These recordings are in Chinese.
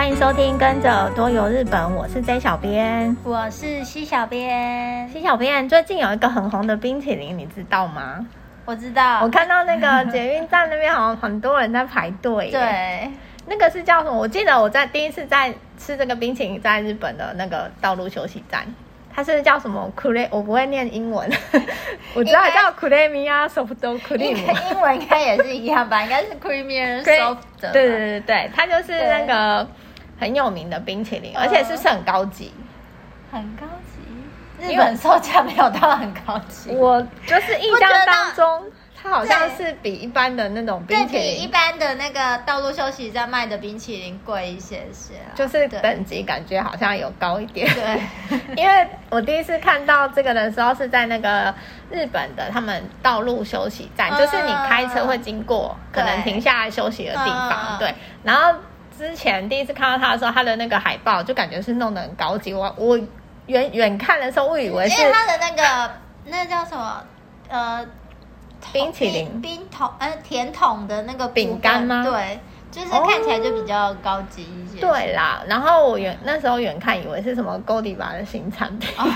欢迎收听，跟着耳朵游日本，我是 J 小编，我是西小编。西小编，最近有一个很红的冰淇淋，你知道吗？我知道，我看到那个捷运站那边好像很多人在排队。对，那个是叫什么？我记得我在第一次在吃这个冰淇淋，在日本的那个道路休息站。它是叫什么 Cre？我不会念英文，我知道叫 Creamier Soft Cream。英文应该也是一样吧？应该是 Creamier Soft。对对对对，它就是那个很有名的冰淇淋，而且是不是很高级？很高级，日本售价没有到很高级。我就是印象当中。它好像是比一般的那种冰淇淋，比一般的那个道路休息站卖的冰淇淋贵一些些，就是等级感觉好像有高一点。对，因为我第一次看到这个的时候是在那个日本的他们道路休息站，就是你开车会经过，可能停下来休息的地方。对，然后之前第一次看到他的时候，他的那个海报就感觉是弄得很高级。我我远远看的时候，我以为是因为他的那个那叫什么呃。冰淇淋冰桶，呃，甜筒的那个饼干吗？对，就是看起来就比较高级一些。Oh, 对啦，然后我远那时候远看以为是什么 Godiva 的新产品，oh.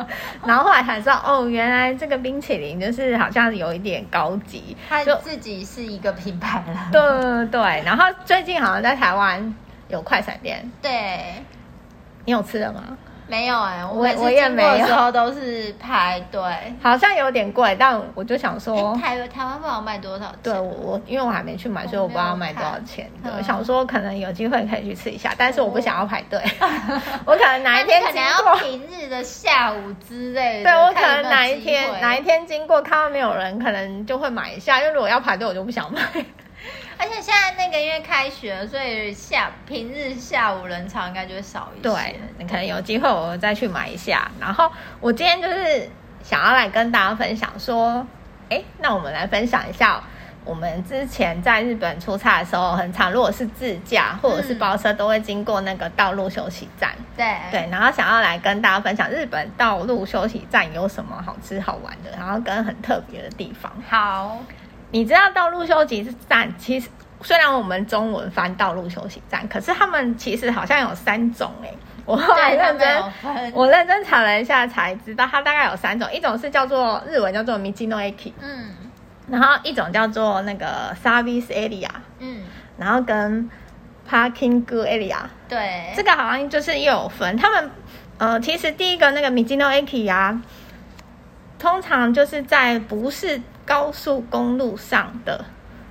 然后后来才知道，哦，原来这个冰淇淋就是好像有一点高级，它就自己是一个品牌了。对对对，然后最近好像在台湾有快闪店，对，你有吃的吗？没有哎、欸，我我也没有，时候都是排队，好像有点贵，但我就想说，欸、台台湾不知道卖多少钱？对，我我因为我还没去买，所以我不知道卖多少钱。对，我想说可能有机会可以去吃一下，但是我不想要排队，我可能哪一天经过平日的下午之类的，对我可能哪一天哪一天经过看到没有人，可能就会买一下，因为如果要排队，我就不想买。而且现在那个因为开学，所以下平日下午人潮应该就会少一些。对，你可能有机会我再去买一下。然后我今天就是想要来跟大家分享说，哎，那我们来分享一下我们之前在日本出差的时候，很常如果是自驾或者是包车，都会经过那个道路休息站。对、嗯、对，然后想要来跟大家分享日本道路休息站有什么好吃好玩的，然后跟很特别的地方。好。你知道道路休息站，其实虽然我们中文翻道路休息站，可是他们其实好像有三种哎。我后来认真，我认真查了一下才知道，它大概有三种，一种是叫做日文叫做 Michino-eki，嗯，然后一种叫做那个 Service Area，嗯，然后跟 Parking Area，对，这个好像就是又有分。他们呃，其实第一个那个 Michino-eki 啊，通常就是在不是。高速公路上的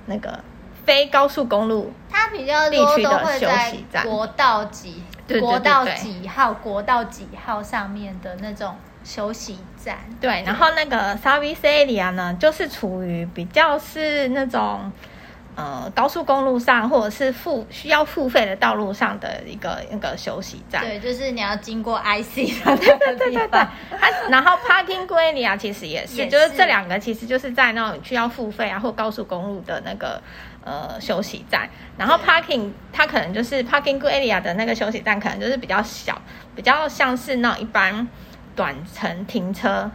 那个非高速公路，它比较多都会在国道几国道几号国道几号上面的那种休息站。对，然后那个 service area 呢，就是处于比较是那种。呃，高速公路上或者是付需要付费的道路上的一个那个休息站，对，就是你要经过 IC 的那个地方。然后 Parking Area 其实也是，也是就是这两个其实就是在那种需要付费啊或高速公路的那个呃休息站。然后 Parking 它可能就是 Parking Area 的那个休息站，可能就是比较小，比较像是那种一般短程停车。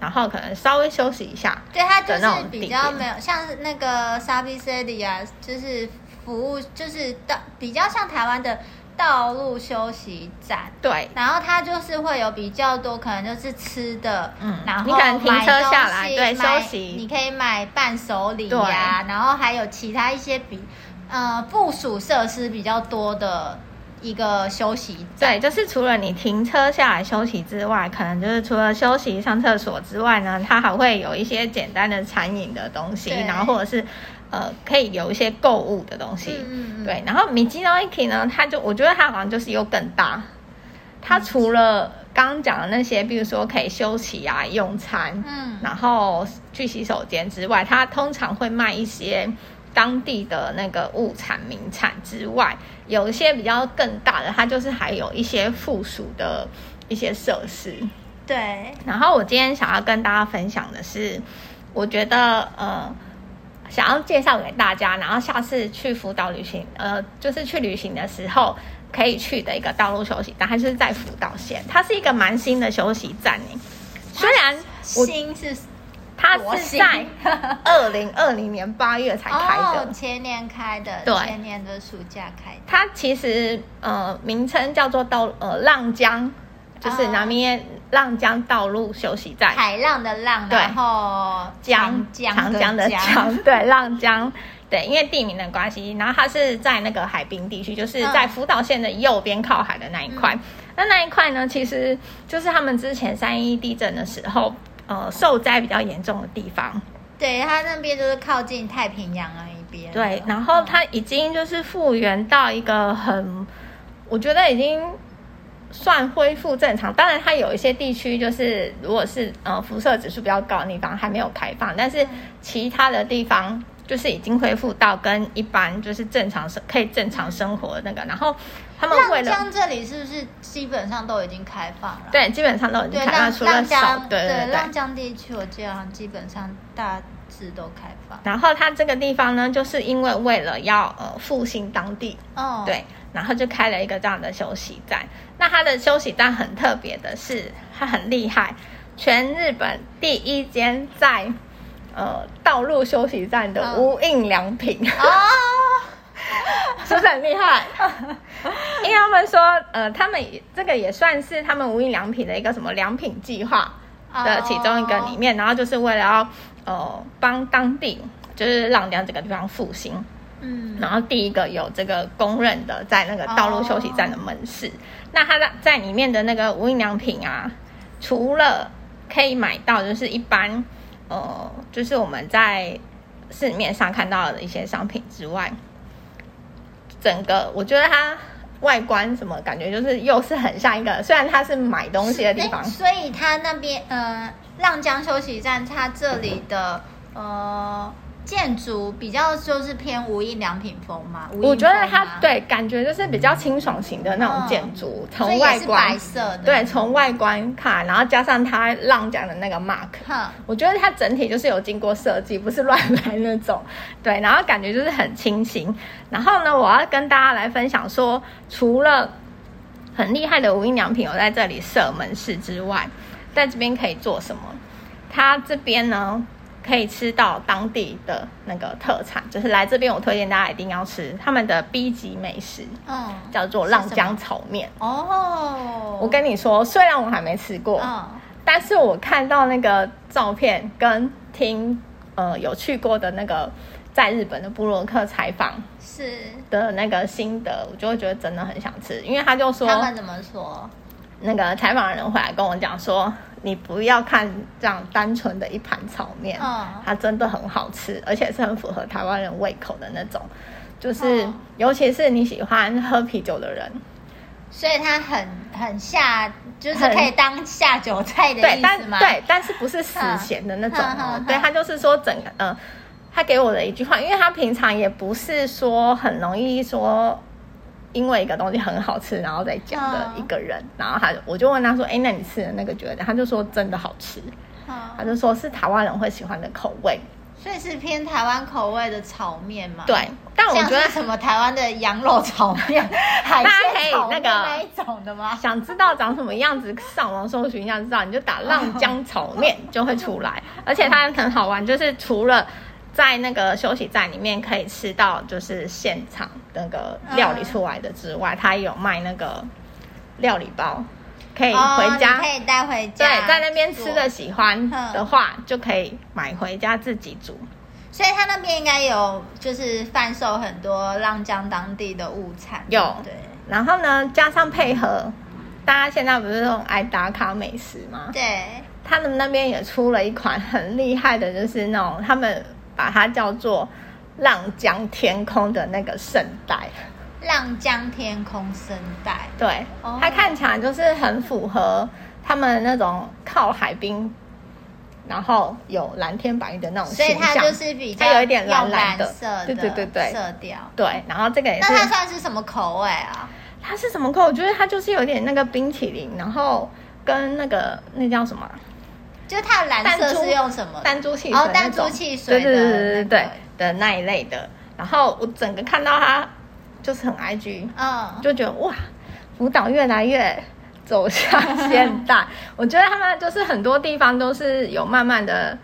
然后可能稍微休息一下，对，它就是比较没有像那个 service area，就是服务，就是道比较像台湾的道路休息站。对，然后它就是会有比较多，可能就是吃的，嗯，然后你可能停车下来，对，休息，你可以买伴手礼呀、啊，然后还有其他一些比呃附属设施比较多的。一个休息站，对，就是除了你停车下来休息之外，可能就是除了休息上厕所之外呢，它还会有一些简单的餐饮的东西，然后或者是呃，可以有一些购物的东西。嗯，对，然后 Michino-eki 呢，它就我觉得它好像就是又更大，它除了刚刚讲的那些，比如说可以休息啊、用餐，嗯，然后去洗手间之外，它通常会卖一些。当地的那个物产名产之外，有一些比较更大的，它就是还有一些附属的一些设施。对。然后我今天想要跟大家分享的是，我觉得呃，想要介绍给大家，然后下次去福岛旅行，呃，就是去旅行的时候可以去的一个道路休息站，还是在福岛县，它是一个蛮新的休息站。虽然新是。它是在二零二零年八月才开的，哦，前年开的，对，前年的暑假开的。它其实呃名称叫做道呃浪江，就是南面浪江道路休息站，海浪的浪，然后江长江的江，对，浪江。对，因为地名的关系，然后它是在那个海滨地区，就是在福岛县的右边靠海的那一块。嗯、那那一块呢，其实就是他们之前三一地震的时候，呃，受灾比较严重的地方。对，它那边就是靠近太平洋那一边。对，然后它已经就是复原到一个很，我觉得已经算恢复正常。当然，它有一些地区就是如果是呃辐射指数比较高的地方还没有开放，但是其他的地方。就是已经恢复到跟一般就是正常生可以正常生活的那个，然后他们为了浪江这里是不是基本上都已经开放了？对，基本上都已经开放，除了少对对对浪江地区，我记得基本上大致都开放。然后它这个地方呢，就是因为为了要呃复兴当地，哦，对，然后就开了一个这样的休息站。那它的休息站很特别的是，它很厉害，全日本第一间在。呃，道路休息站的无印良品啊，哦、是不是很厉害？因为他们说，呃，他们这个也算是他们无印良品的一个什么良品计划的其中一个里面，哦、然后就是为了要呃帮当地就是浪江这个地方复兴，嗯，然后第一个有这个公认的在那个道路休息站的门市，哦、那它在在里面的那个无印良品啊，除了可以买到就是一般。呃，就是我们在市面上看到的一些商品之外，整个我觉得它外观什么感觉，就是又是很像一个，虽然它是买东西的地方，所以它那边呃，浪江休息站，它这里的呃。建筑比较就是偏无印良品风嘛，我觉得它对感觉就是比较清爽型的那种建筑，从、嗯、外观白色的，对，从外观看，然后加上它浪江的那个 mark，、嗯、我觉得它整体就是有经过设计，不是乱来那种，对，然后感觉就是很清新。然后呢，我要跟大家来分享说，除了很厉害的无印良品有在这里设门市之外，在这边可以做什么？它这边呢？可以吃到当地的那个特产，就是来这边，我推荐大家一定要吃他们的 B 级美食，嗯，叫做浪江炒面。哦，我跟你说，虽然我还没吃过，嗯，但是我看到那个照片跟听呃有去过的那个在日本的布洛克采访是的那个心得，我就会觉得真的很想吃，因为他就说他们怎么说？那个采访的人回来跟我讲说。你不要看这样单纯的一盘炒面，嗯，它真的很好吃，而且是很符合台湾人胃口的那种，就是、嗯、尤其是你喜欢喝啤酒的人，所以它很很下，就是可以当下酒菜的意思吗？对，对，但是不是死咸的那种哦，嗯、对，他就是说整个，嗯，他给我的一句话，因为他平常也不是说很容易说。因为一个东西很好吃，然后再讲的一个人，嗯、然后他我就问他说：“哎，那你吃的那个觉得？”他就说：“真的好吃。嗯”他就说是台湾人会喜欢的口味，所以是偏台湾口味的炒面嘛？对，但我觉得什么台湾的羊肉炒面、海鲜炒面那一种的吗？想知道长什么样子，上网搜寻一下知道，你就打浪江炒面就会出来，而且它很好玩，就是除了。在那个休息站里面可以吃到，就是现场那个料理出来的之外，他、嗯、有卖那个料理包，可以回家，哦、可以带回家。对，在那边吃的喜欢的话，嗯、就可以买回家自己煮。所以他那边应该有，就是贩售很多浪江当地的物产。有对，然后呢，加上配合，大家现在不是那种爱打卡美食吗？对，他们那边也出了一款很厉害的，就是那种他们。把它叫做浪江天空的那个圣代，浪江天空圣代，对，它看起来就是很符合他们那种靠海滨，然后有蓝天白云的那种形象，所以它就是比较它有一点蓝蓝的色，对对对对，色调，对，然后这个也是，那它算是什么口味啊？它是什么口味？我觉得它就是有点那个冰淇淋，然后跟那个那叫什么？就它的蓝色是用什么？弹珠汽水，哦，弹珠汽水，对对对对对的那一类的。然后我整个看到它，就是很 IG，嗯，就觉得哇，舞蹈越来越走向现代。我觉得他们就是很多地方都是有慢慢的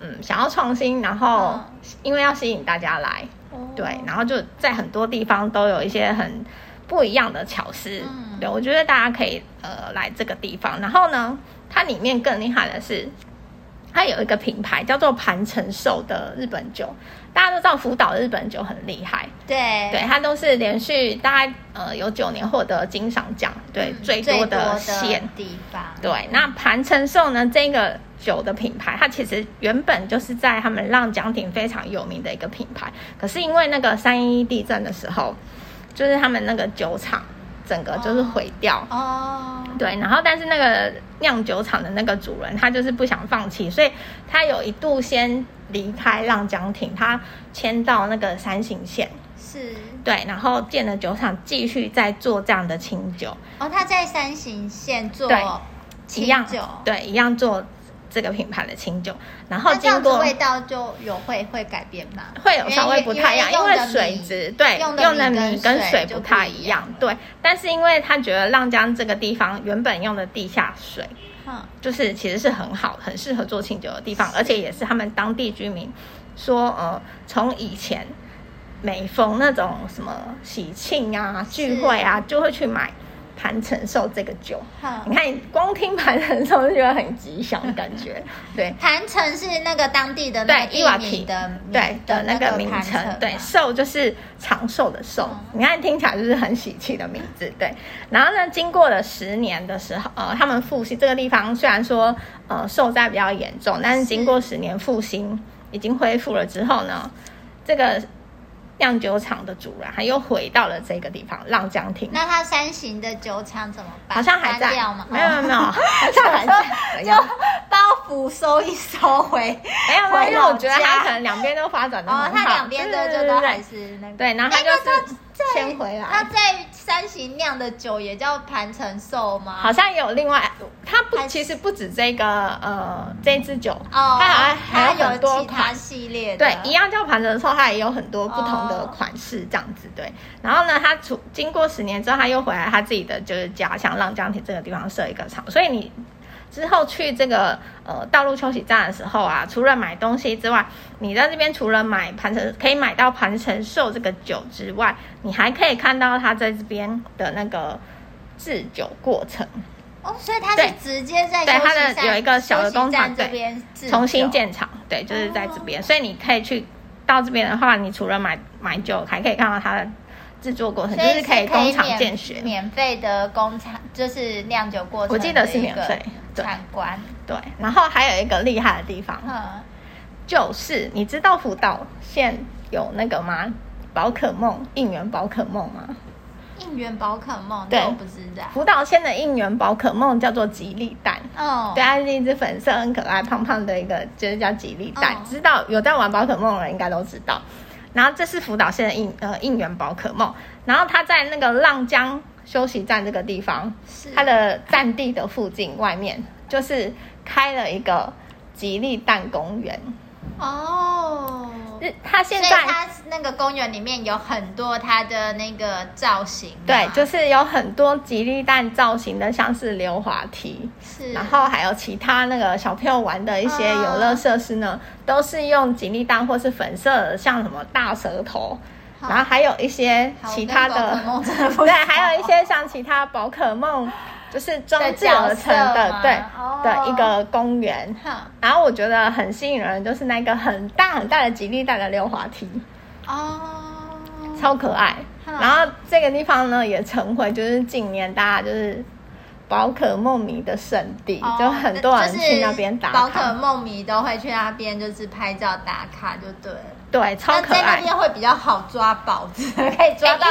嗯想要创新，然后因为要吸引大家来，嗯、对，然后就在很多地方都有一些很不一样的巧思，嗯、对，我觉得大家可以呃来这个地方，然后呢，它里面更厉害的是。它有一个品牌叫做盘城寿的日本酒，大家都知道福岛日本酒很厉害，对对，它都是连续大概呃有九年获得金赏奖，对、嗯、最多的县地方。对，那盘城寿呢这个酒的品牌，它其实原本就是在他们浪江町非常有名的一个品牌，可是因为那个三一地震的时候，就是他们那个酒厂。整个就是毁掉哦，oh. 对，然后但是那个酿酒厂的那个主人他就是不想放弃，所以他有一度先离开浪江亭，他迁到那个山形县，是，对，然后建了酒厂，继续在做这样的清酒。哦，oh, 他在山形县做清酒，对，一样做。这个品牌的清酒，然后经过味道就有会会改变吗？会有稍微不太一样，因为，水质对用的米跟水不太一样，对。但是因为他觉得浪江这个地方原本用的地下水，嗯，就是其实是很好，很适合做清酒的地方，而且也是他们当地居民说，呃，从以前每逢那种什么喜庆啊、聚会啊，就会去买。盘城寿这个酒，好你看，光听盘城寿就觉得很吉祥的感觉。对，盘城是那个当地的对伊瓦皮的对的那个名称。对，寿就是长寿的寿。嗯、你看听起来就是很喜气的名字。对，然后呢，经过了十年的时候，呃，他们复兴这个地方，虽然说呃受灾比较严重，但是经过十年复兴，已经恢复了之后呢，这个。酿酒厂的主人，他又回到了这个地方浪江亭。那他三型的酒厂怎么办？好像还在吗？没有没有没有，好像还在。就包袱收一收回，没有没有，因为我觉得他可能两边都发展的很好。哦，他两边都就都还是那个。对，然后他就是。先回来，他在山形酿的酒也叫盘城寿吗？好像有另外，他不其实不止这个呃这支酒哦，它还还有很多款系列，对，一样叫盘城寿，它也有很多不同的款式这样子对。然后呢，他出经过十年之后，他又回来他自己的就是家乡浪江亭这个地方设一个厂，所以你。之后去这个呃道路休息站的时候啊，除了买东西之外，你在这边除了买盘城可以买到盘城寿这个酒之外，你还可以看到他在这边的那个制酒过程。哦，所以他是直接在对，对他的有一个小的工厂这边重新建厂，对，就是在这边，哦、所以你可以去到这边的话，你除了买买酒，还可以看到他的。制作过程就是可以工厂见学，免费的工厂就是酿酒过程，我记得是免费参观。对，然后还有一个厉害的地方，嗯、就是你知道福岛县有那个吗？宝可梦应援宝可梦吗？应援宝可梦，对，我不知道。福岛县的应援宝可梦叫做吉利蛋，哦，对，它是一只粉色、很可爱、胖胖的一个，就是叫吉利蛋。哦、知道有在玩宝可梦的人应该都知道。然后这是福岛县的应呃应援宝可梦，然后它在那个浪江休息站这个地方，是。它的占地的附近外面就是开了一个吉利蛋公园。哦，它现在它那个公园里面有很多它的那个造型，对，就是有很多吉利蛋造型的，像是溜滑梯，是，然后还有其他那个小朋友玩的一些游乐设施呢，哦、都是用吉利蛋或是粉色的，像什么大舌头，然后还有一些其他的，对，还有一些像其他宝可梦。就是装置而成的，对、哦、的一个公园。哼然后我觉得很吸引人，就是那个很大很大的吉利蛋的溜滑梯，哦，超可爱。然后这个地方呢，也成为就是近年大家就是宝可梦迷的圣地，哦、就很多人去那边打卡。宝可梦迷都会去那边，就是拍照打卡，就对了。对，超可爱。在那边会比较好抓宝子，可以抓到，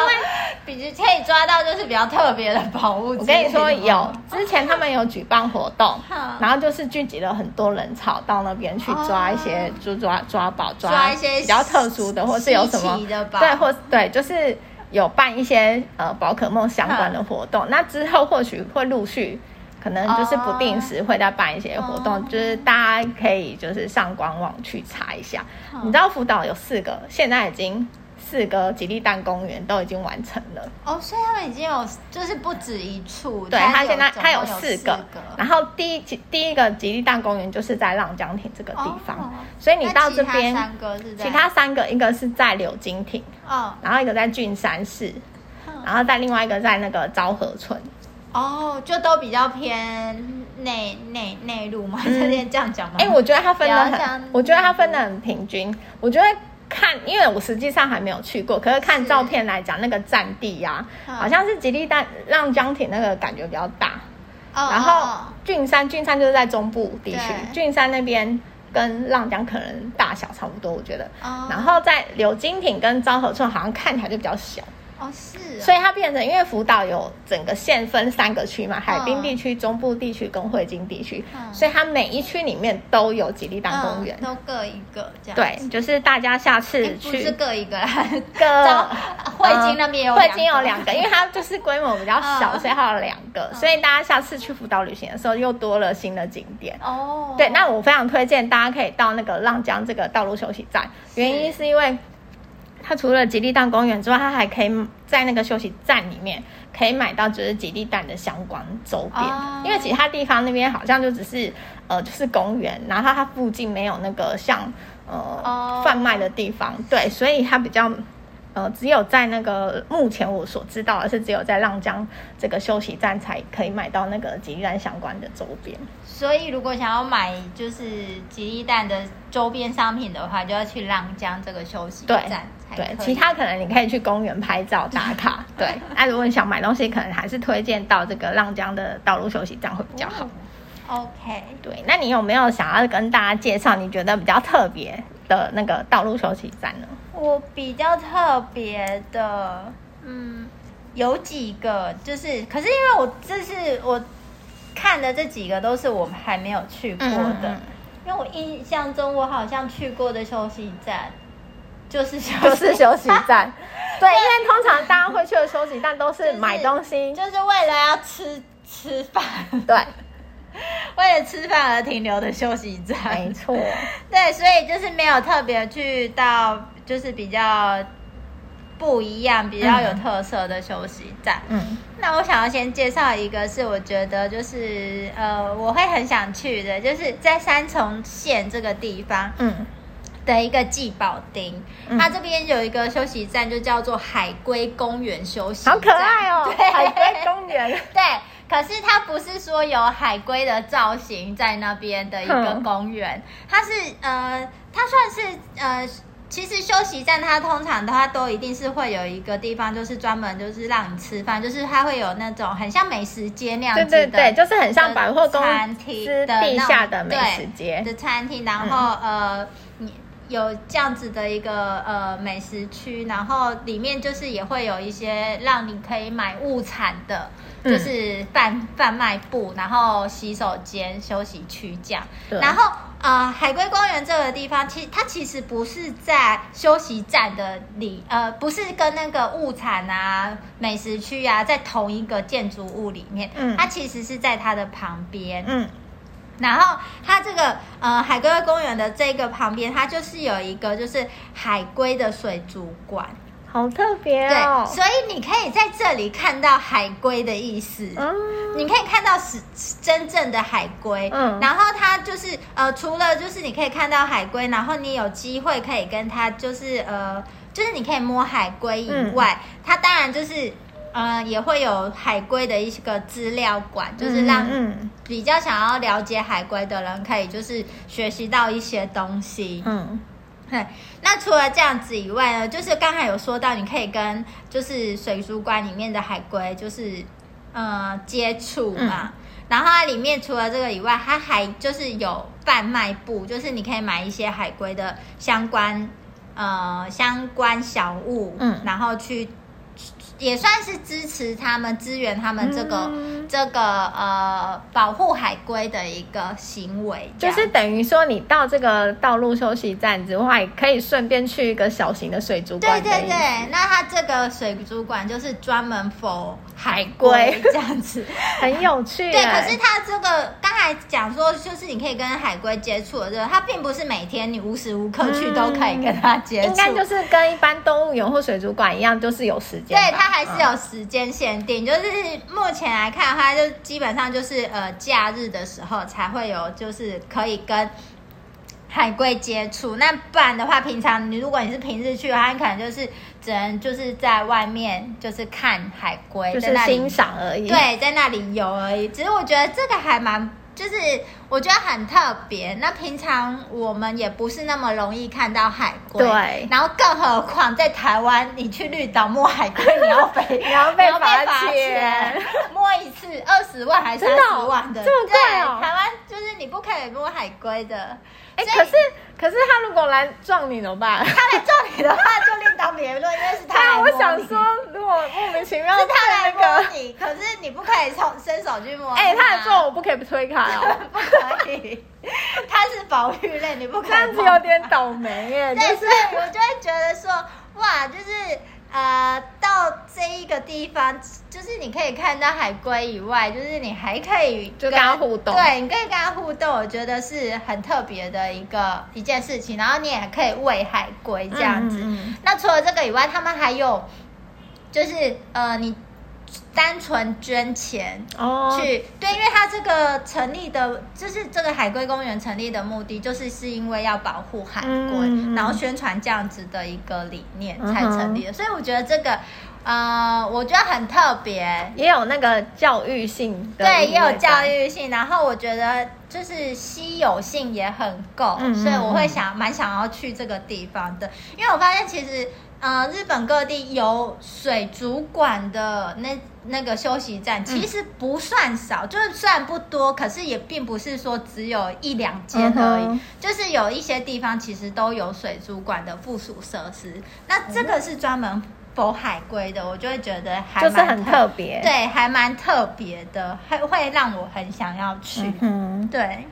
比可以抓到就是比较特别的宝物。我跟你说，有之前他们有举办活动，然后就是聚集了很多人潮到那边去抓一些，就抓抓宝，抓一些比较特殊的，或是有什么对，或对，就是有办一些呃宝可梦相关的活动。那之后或许会陆续。可能就是不定时会在办一些活动，oh. 就是大家可以就是上官网去查一下。Oh. 你知道福岛有四个，现在已经四个吉利蛋公园都已经完成了。哦，所以他们已经有就是不止一处。对，他现在他有四个，然后第一第一个吉利蛋公园就是在浪江亭这个地方，哦、所以你到这边，其他三个是在其他三个一个是在柳金亭，哦，然后一个在郡山市，嗯、然后在另外一个在那个昭和村。哦，就都比较偏内内内陆嘛，这边这样讲吗？哎、欸，我觉得它分的很，我觉得它分的很平均。我觉得看，因为我实际上还没有去过，可是看照片来讲，那个占地呀、啊，好像是吉利蛋浪江亭那个感觉比较大。哦。然后郡山，郡山就是在中部地区，郡山那边跟浪江可能大小差不多，我觉得。哦。然后在柳金亭跟昭和村好像看起来就比较小。哦，是、哦，所以它变成，因为福岛有整个县分三个区嘛，海滨地区、嗯、中部地区跟汇金地区，嗯、所以它每一区里面都有吉利丹公园、嗯，都各一个这样。对，就是大家下次去，不是各一个，各 汇金那边有汇金有两个，因为它就是规模比较小，嗯、所以它有两个，所以大家下次去福岛旅行的时候又多了新的景点。哦，对，那我非常推荐大家可以到那个浪江这个道路休息站，原因是因为。它除了吉利蛋公园之外，它还可以在那个休息站里面可以买到就是吉利蛋的相关周边。Oh. 因为其他地方那边好像就只是呃就是公园，然后它附近没有那个像呃贩卖的地方，对，所以它比较。呃，只有在那个目前我所知道的是，只有在浪江这个休息站才可以买到那个吉利蛋相关的周边。所以，如果想要买就是吉利蛋的周边商品的话，就要去浪江这个休息站。对，其他可能你可以去公园拍照打卡。对，那、啊、如果你想买东西，可能还是推荐到这个浪江的道路休息站会比较好。哦、OK，对，那你有没有想要跟大家介绍你觉得比较特别的那个道路休息站呢？我比较特别的，嗯，有几个，就是，可是因为我这是我看的这几个都是我还没有去过的，嗯嗯，因为我印象中我好像去过的休息站就是休息。就是休息站，对，因为通常大家会去的休息站都是买东西，就是、就是为了要吃吃饭，对。为了吃饭而停留的休息站，没错。对，所以就是没有特别去到，就是比较不一样、比较有特色的休息站。嗯，那我想要先介绍一个，是我觉得就是呃，我会很想去的，就是在三重县这个地方，嗯，的一个季保町，嗯、它这边有一个休息站，就叫做海龟公园休息站，好可爱哦，对，海龟公园，对。可是它不是说有海龟的造型在那边的一个公园，它是呃，它算是呃，其实休息站它通常的话都一定是会有一个地方，就是专门就是让你吃饭，就是它会有那种很像美食街那样子的，对对对，就是很像百货公司餐厅的地下的美食街。的餐厅，然后、嗯、呃，你有这样子的一个呃美食区，然后里面就是也会有一些让你可以买物产的。就是贩贩卖部，然后洗手间、休息区这样。对然后呃，海龟公园这个地方，其实它其实不是在休息站的里，呃，不是跟那个物产啊、美食区啊在同一个建筑物里面。嗯。它其实是在它的旁边。嗯。然后它这个呃海龟公园的这个旁边，它就是有一个就是海龟的水族馆。好特别哦！对，所以你可以在这里看到海龟的意思。嗯，你可以看到是真正的海龟。嗯，然后它就是呃，除了就是你可以看到海龟，然后你有机会可以跟它就是呃，就是你可以摸海龟以外，嗯、它当然就是呃，也会有海龟的一个资料馆，就是让比较想要了解海龟的人可以就是学习到一些东西。嗯。对，那除了这样子以外呢，就是刚才有说到，你可以跟就是水族馆里面的海龟就是呃接触嘛。嗯、然后它里面除了这个以外，它还就是有贩卖部，就是你可以买一些海龟的相关呃相关小物，嗯，然后去也算是支持他们、支援他们这个、嗯、这个呃保护海龟的一个行为，就是等于说你到这个道路休息站之外，可以顺便去一个小型的水族馆。对对对，那它这个水族馆就是专门 for 海龟这样子，很有趣。对，可是它这个刚才讲说，就是你可以跟海龟接触的，这个它并不是每天你无时无刻去都可以跟它接触，嗯、应该就是跟一般动物园或水族馆一样，就是有时间。对它。它还是有时间限定，嗯、就是目前来看，它就基本上就是呃假日的时候才会有，就是可以跟海龟接触。那不然的话，平常你如果你是平日去的话，你可能就是只能就是在外面就是看海龟，就是欣赏而已。对，在那里游而已。只是我觉得这个还蛮。就是我觉得很特别，那平常我们也不是那么容易看到海龟，对。然后更何况在台湾，你去绿岛摸海龟，你要被 你要被罚钱，摸一次二十万还是三十万的，这么贵哦。台湾就是你不可以摸海龟的。哎，可是可是他如果来撞你怎么办？他来撞你的话就另当别论，因为是他来摸你。我想说，如果莫名其妙是他来摸你，可是你不可以从伸手去摸。哎，他来撞我不可以推开哦，不可以。他是保育类，你不可以。这样子有点倒霉耶。对，所以我就会觉得说，哇，就是。呃，到这一个地方，就是你可以看到海龟以外，就是你还可以跟，就跟它互动，对，你可以跟它互动，我觉得是很特别的一个一件事情。然后你也可以喂海龟这样子。嗯嗯，那除了这个以外，他们还有，就是呃，你。单纯捐钱哦，去对，因为它这个成立的，就是这个海龟公园成立的目的，就是是因为要保护海龟，嗯、然后宣传这样子的一个理念才成立的。嗯、所以我觉得这个，呃，我觉得很特别，也有那个教育性的，对，也有教育性。然后我觉得就是稀有性也很够，嗯、所以我会想蛮想要去这个地方的，因为我发现其实。呃，日本各地有水族馆的那那个休息站，其实不算少，嗯、就是虽然不多，可是也并不是说只有一两间而已，嗯、就是有一些地方其实都有水族馆的附属设施。那这个是专门 for 海龟的，我就会觉得还就是很特别，对，还蛮特别的，还会让我很想要去，嗯、哼。对。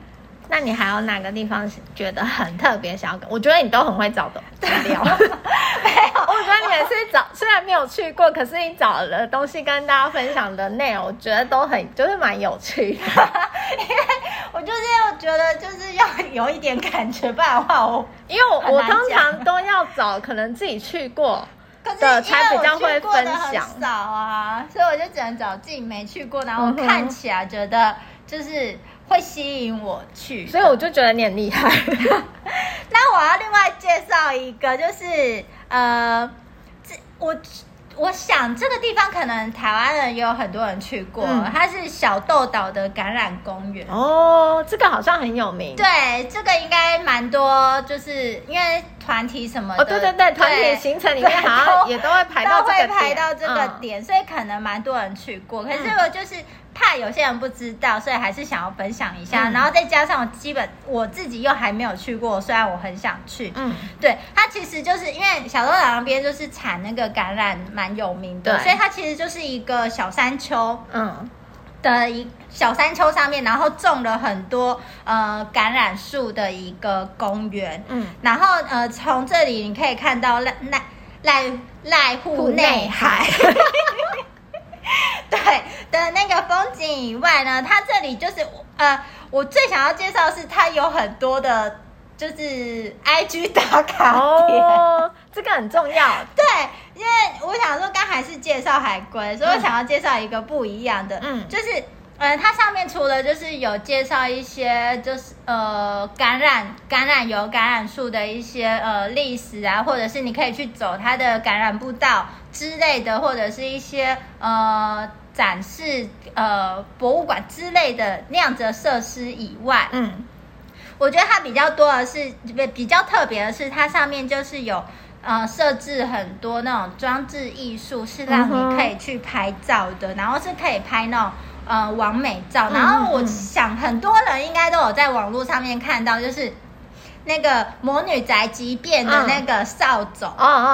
那你还有哪个地方觉得很特别？想要？我觉得你都很会找的资料。没有，我觉得你也是找，虽然没有去过，可是你找的东西跟大家分享的内容，我觉得都很就是蛮有趣的。因为我就是要觉得就是要有一点感觉，不然的话我因为我我通常都要找可能自己去过的才比较会分享。少啊，所以我就只能找自己没去过，然后看起来觉得就是。会吸引我去，所以我就觉得你很厉害。那我要另外介绍一个，就是呃，这我我想这个地方可能台湾人也有很多人去过，嗯、它是小豆岛的感染公园。哦，这个好像很有名。对，这个应该蛮多，就是因为团体什么的。哦，对对对，团体行程里面好像也都会排到这个点，都会排到这个点，嗯、所以可能蛮多人去过。可是这个就是。怕有些人不知道，所以还是想要分享一下。嗯、然后再加上基本我自己又还没有去过，虽然我很想去。嗯，对，它其实就是因为小豆岛那边就是产那个橄榄蛮有名的，所以它其实就是一个小山丘，嗯，的一小山丘上面，然后种了很多呃橄榄树的一个公园。嗯，然后呃从这里你可以看到濑濑濑濑户内海。对的那个风景以外呢，它这里就是呃，我最想要介绍的是它有很多的，就是 IG 打卡点哦，这个很重要。对，因为我想说刚才是介绍海龟，所以我想要介绍一个不一样的，嗯，就是。呃，它上面除了就是有介绍一些，就是呃橄榄橄榄油橄榄树的一些呃历史啊，或者是你可以去走它的橄榄步道之类的，或者是一些呃展示呃博物馆之类的那样子的设施以外，嗯，我觉得它比较多的是比比较特别的是，它上面就是有呃设置很多那种装置艺术，是让你可以去拍照的，然后是可以拍那种。呃，完美照，然后我想很多人应该都有在网络上面看到，就是那个魔女宅急便的那个扫帚，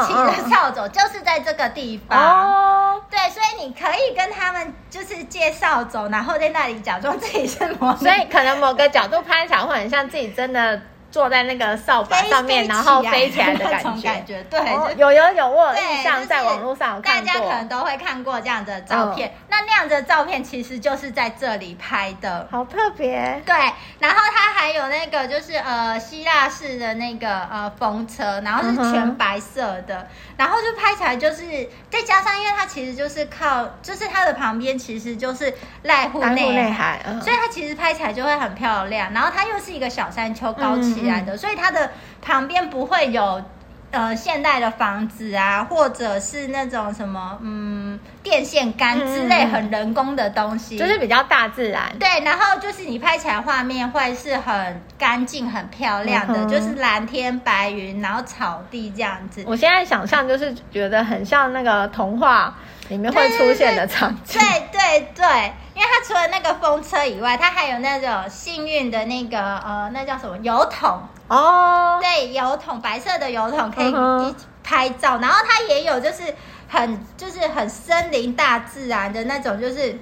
骑着扫帚，就是在这个地方。哦，对，所以你可以跟他们就是借扫帚，然后在那里假装自己是魔女，所以可能某个角度拍起来会很像自己真的。坐在那个扫把上面，然后飞起来的感觉，感觉对，有有有，我有印象，在网络上大家可能都会看过这样的照片。那那样的照片其实就是在这里拍的，好特别。对，然后它还有那个就是呃希腊式的那个呃风车，然后是全白色的，然后就拍起来就是再加上，因为它其实就是靠，就是它的旁边其实就是濑户内海，所以它其实拍起来就会很漂亮。然后它又是一个小山丘高起。起来的，所以它的旁边不会有呃现代的房子啊，或者是那种什么嗯电线杆之类很人工的东西，就是比较大自然。对，然后就是你拍起来画面会是很干净、很漂亮的，就是蓝天白云，然后草地这样子。我现在想象就是觉得很像那个童话里面会出现的场景。对对对，对。因为它除了那个风车以外，它还有那种幸运的那个呃，那叫什么油桶哦？对，油桶，白色的油桶可以一起拍照。然后它也有就是很就是很森林大自然的那种，就是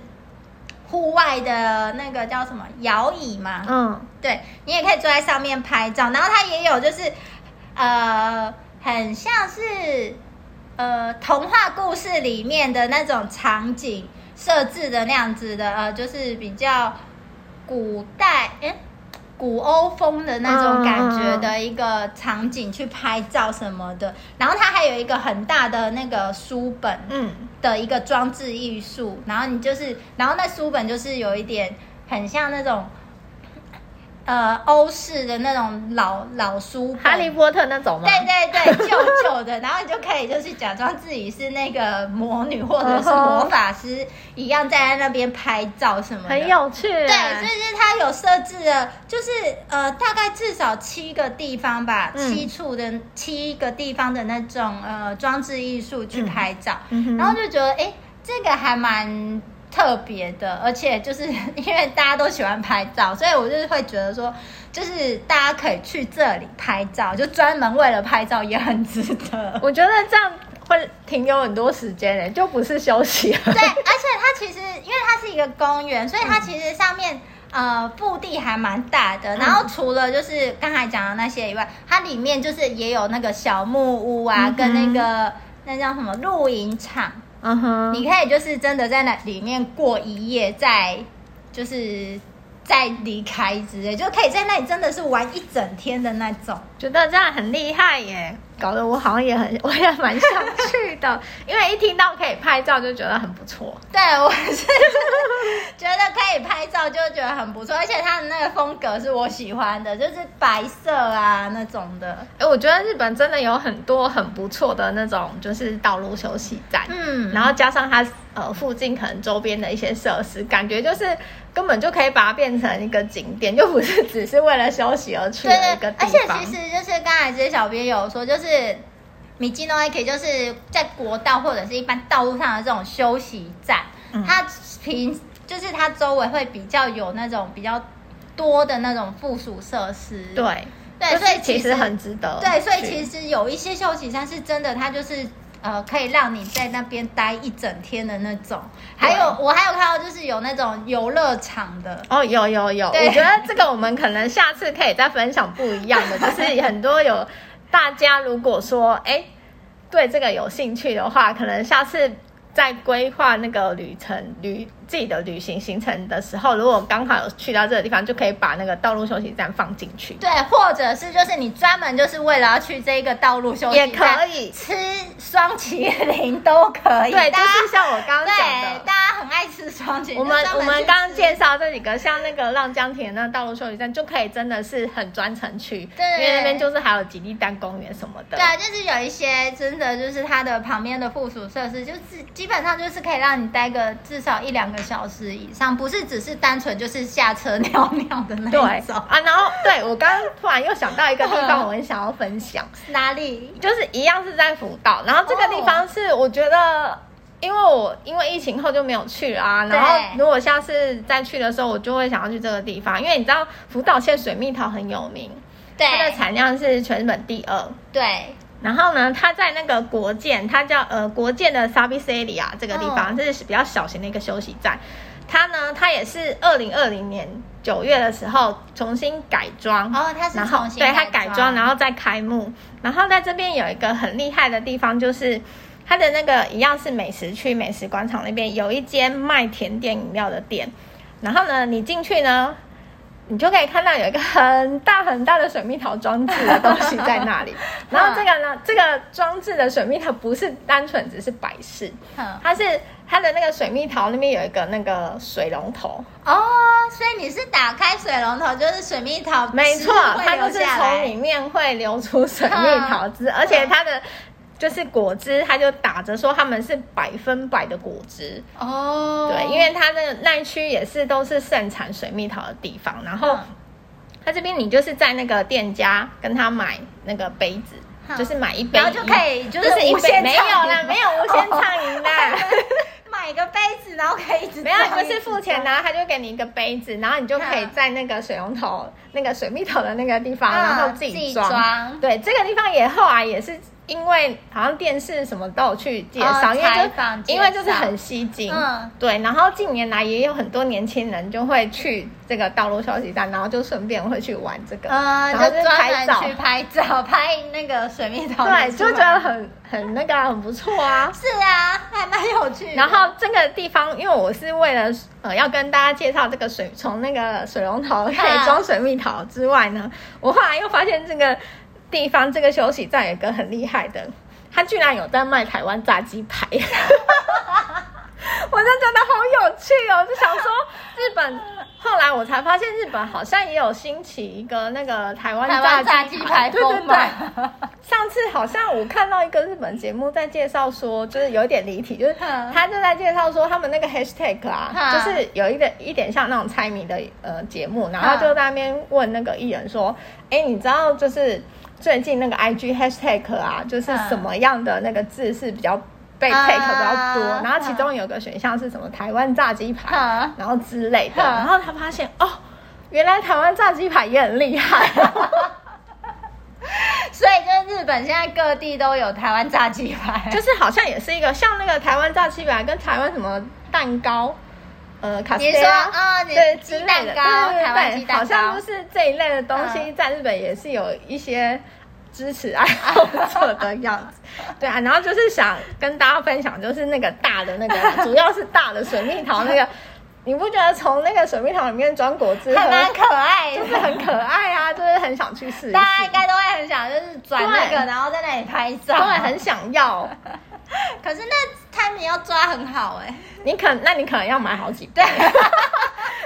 户外的那个叫什么摇椅嘛？嗯，对，你也可以坐在上面拍照。然后它也有就是呃，很像是呃童话故事里面的那种场景。设置的那样子的，呃，就是比较古代，哎，古欧风的那种感觉的一个场景去拍照什么的。然后它还有一个很大的那个书本，嗯，的一个装置艺术。然后你就是，然后那书本就是有一点很像那种。呃，欧式的那种老老书，哈利波特那种吗？对对对，旧旧的，然后你就可以就是假装自己是那个魔女或者是魔法师一样，在那边拍照什么的，很有趣。对，所以是它有设置了，就是呃，大概至少七个地方吧，嗯、七处的七个地方的那种呃装置艺术去拍照，嗯、然后就觉得哎，这个还蛮。特别的，而且就是 因为大家都喜欢拍照，所以我就是会觉得说，就是大家可以去这里拍照，就专门为了拍照也很值得。我觉得这样会停留很多时间诶，就不是休息了。对，而且它其实因为它是一个公园，所以它其实上面呃腹地还蛮大的。然后除了就是刚才讲的那些以外，它里面就是也有那个小木屋啊，嗯、跟那个那叫什么露营场。嗯哼，你可以就是真的在那里面过一夜，再就是再离开之类，就可以在那里真的是玩一整天的那种，觉得这样很厉害耶。搞得我好像也很，我也蛮想去的，因为一听到可以拍照就觉得很不错。对，我是觉得可以拍照就觉得很不错，而且它的那个风格是我喜欢的，就是白色啊那种的。哎、欸，我觉得日本真的有很多很不错的那种，就是道路休息站。嗯，然后加上它呃附近可能周边的一些设施，感觉就是根本就可以把它变成一个景点，就不是只是为了休息而去的一个地方。对对，而且其实就是刚才这些小编有说，就是。是米基诺可以就是在国道或者是一般道路上的这种休息站，嗯、它平就是它周围会比较有那种比较多的那种附属设施。对对，所以其实很值得。对，所以其实有一些休息站是真的，它就是呃可以让你在那边待一整天的那种。还有我还有看到就是有那种游乐场的哦，有有有。我觉得这个我们可能下次可以再分享不一样的，就是很多有。大家如果说哎，对这个有兴趣的话，可能下次再规划那个旅程旅。自己的旅行行程的时候，如果刚好有去到这个地方，就可以把那个道路休息站放进去。对，或者是就是你专门就是为了要去这个道路休息站，也可以吃双淇淋都可以。对，就是像我刚刚讲的，大家很爱吃双淇淋。我们我们刚刚介绍这几个，像那个浪江亭那道路休息站，就可以真的是很专程去，对，因为那边就是还有吉利丹公园什么的。对，就是有一些真的就是它的旁边的附属设施，就是基本上就是可以让你待个至少一两个。小时以上，不是只是单纯就是下车尿尿的那种。对啊，然后对我刚刚突然又想到一个地方，我很想要分享。哪里？就是一样是在福岛，然后这个地方是我觉得，因为我因为疫情后就没有去啊，然后如果下次再去的时候，我就会想要去这个地方，因为你知道福岛县水蜜桃很有名，对，它的产量是全日本第二。对。然后呢，它在那个国建，它叫呃国建的 Area 这个地方，这、哦、是比较小型的一个休息站。它呢，它也是二零二零年九月的时候重新改装。哦，它是重新对它改装，然后再开幕。然后在这边有一个很厉害的地方，就是它的那个一样是美食区、美食广场那边有一间卖甜点饮料的店。然后呢，你进去呢，你就可以看到有一个很大很大的水蜜桃装置的东西在那里。然后这个呢，这个装置的水蜜桃不是单纯只是摆饰，它是它的那个水蜜桃那边有一个那个水龙头哦，所以你是打开水龙头，就是水蜜桃，没错，它就是从里面会流出水蜜桃汁，而且它的。就是果汁，他就打着说他们是百分百的果汁哦，对，因为它的那一区也是都是盛产水蜜桃的地方，然后他这边你就是在那个店家跟他买那个杯子，就是买一杯，然后就可以就是无限没有啦，没有无限畅饮啦，买个杯子然后可以一直没有，就是付钱，然后他就给你一个杯子，然后你就可以在那个水龙头那个水蜜桃的那个地方，然后自己装，对，这个地方也后来也是。因为好像电视什么都有去介绍，因为就因为就是很吸睛，嗯，对。然后近年来也有很多年轻人就会去这个道路休息站，然后就顺便会去玩这个，嗯，然后就拍照去拍照，拍那个水蜜桃，对，就觉得很很那个很不错啊。是啊，还蛮有趣。然后这个地方，因为我是为了呃要跟大家介绍这个水，从那个水龙头可以装水蜜桃之外呢，我后来又发现这个。地方这个休息站有一个很厉害的，他居然有在卖台湾炸鸡排，我就觉得好有趣哦！就想说日本，后来我才发现日本好像也有兴起一个那个台湾炸鸡排，对对对。上次好像我看到一个日本节目在介绍说，就是有点离题，就是他就在介绍说他们那个 hashtag 啊，就是有一点一点像那种猜谜的呃节目，然后就在那边问那个艺人说：“哎，你知道就是？”最近那个 IG hashtag 啊，就是什么样的那个字是比较被 take 比较多，然后其中有个选项是什么台湾炸鸡排，然后之类的，然后他发现哦，原来台湾炸鸡排也很厉害，所以就是日本现在各地都有台湾炸鸡排，就是好像也是一个像那个台湾炸鸡排跟台湾什么蛋糕，呃，卡斯特啊，对，鸡蛋糕，台湾鸡蛋糕，好像就是这一类的东西，在日本也是有一些。支持爱好者的样子，对啊，然后就是想跟大家分享，就是那个大的那个，主要是大的水蜜桃那个，你不觉得从那个水蜜桃里面装果汁还蛮可爱，就是很可爱啊，就是很想去试。大家应该都会很想，就是转那个，然后在那里拍照，对，很想要。可是那 timing 要抓很好哎、欸，你可那你可能要买好几对。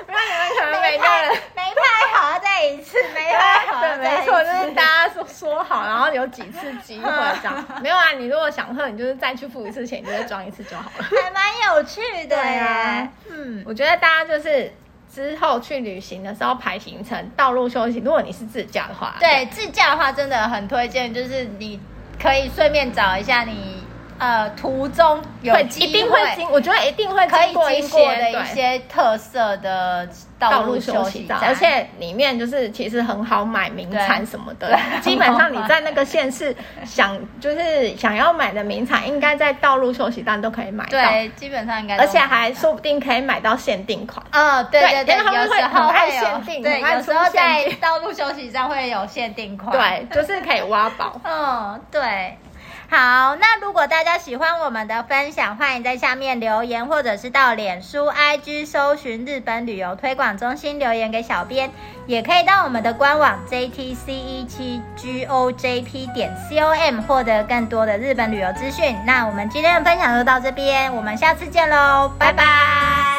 那你们可能每个人没拍好再一次，没拍好对，没错，就是大家说说好，然后有几次机会这样。没有啊，你如果想喝，你就是再去付一次钱，你就再装一次就好了。还蛮有趣的呀，嗯，我觉得大家就是之后去旅行的时候排行程，道路休息。如果你是自驾的话，对，自驾的话真的很推荐，就是你可以顺便找一下你。呃，途中有会一定会经，我觉得一定会可以经过的一些特色的道路休息站，而且里面就是其实很好买名产什么的。基本上你在那个县市想 就是想要买的名产，应该在道路休息站都可以买到。对，基本上应该，而且还说不定可以买到限定款。嗯，对对对，他们会很爱限定，对，有时候在道路休息站会有限定款，对，就是可以挖宝。嗯，对。好，那如果大家喜欢我们的分享，欢迎在下面留言，或者是到脸书、IG 搜寻日本旅游推广中心留言给小编，也可以到我们的官网 jtce 七 gojp 点 COM 获得更多的日本旅游资讯。那我们今天的分享就到这边，我们下次见喽，拜拜。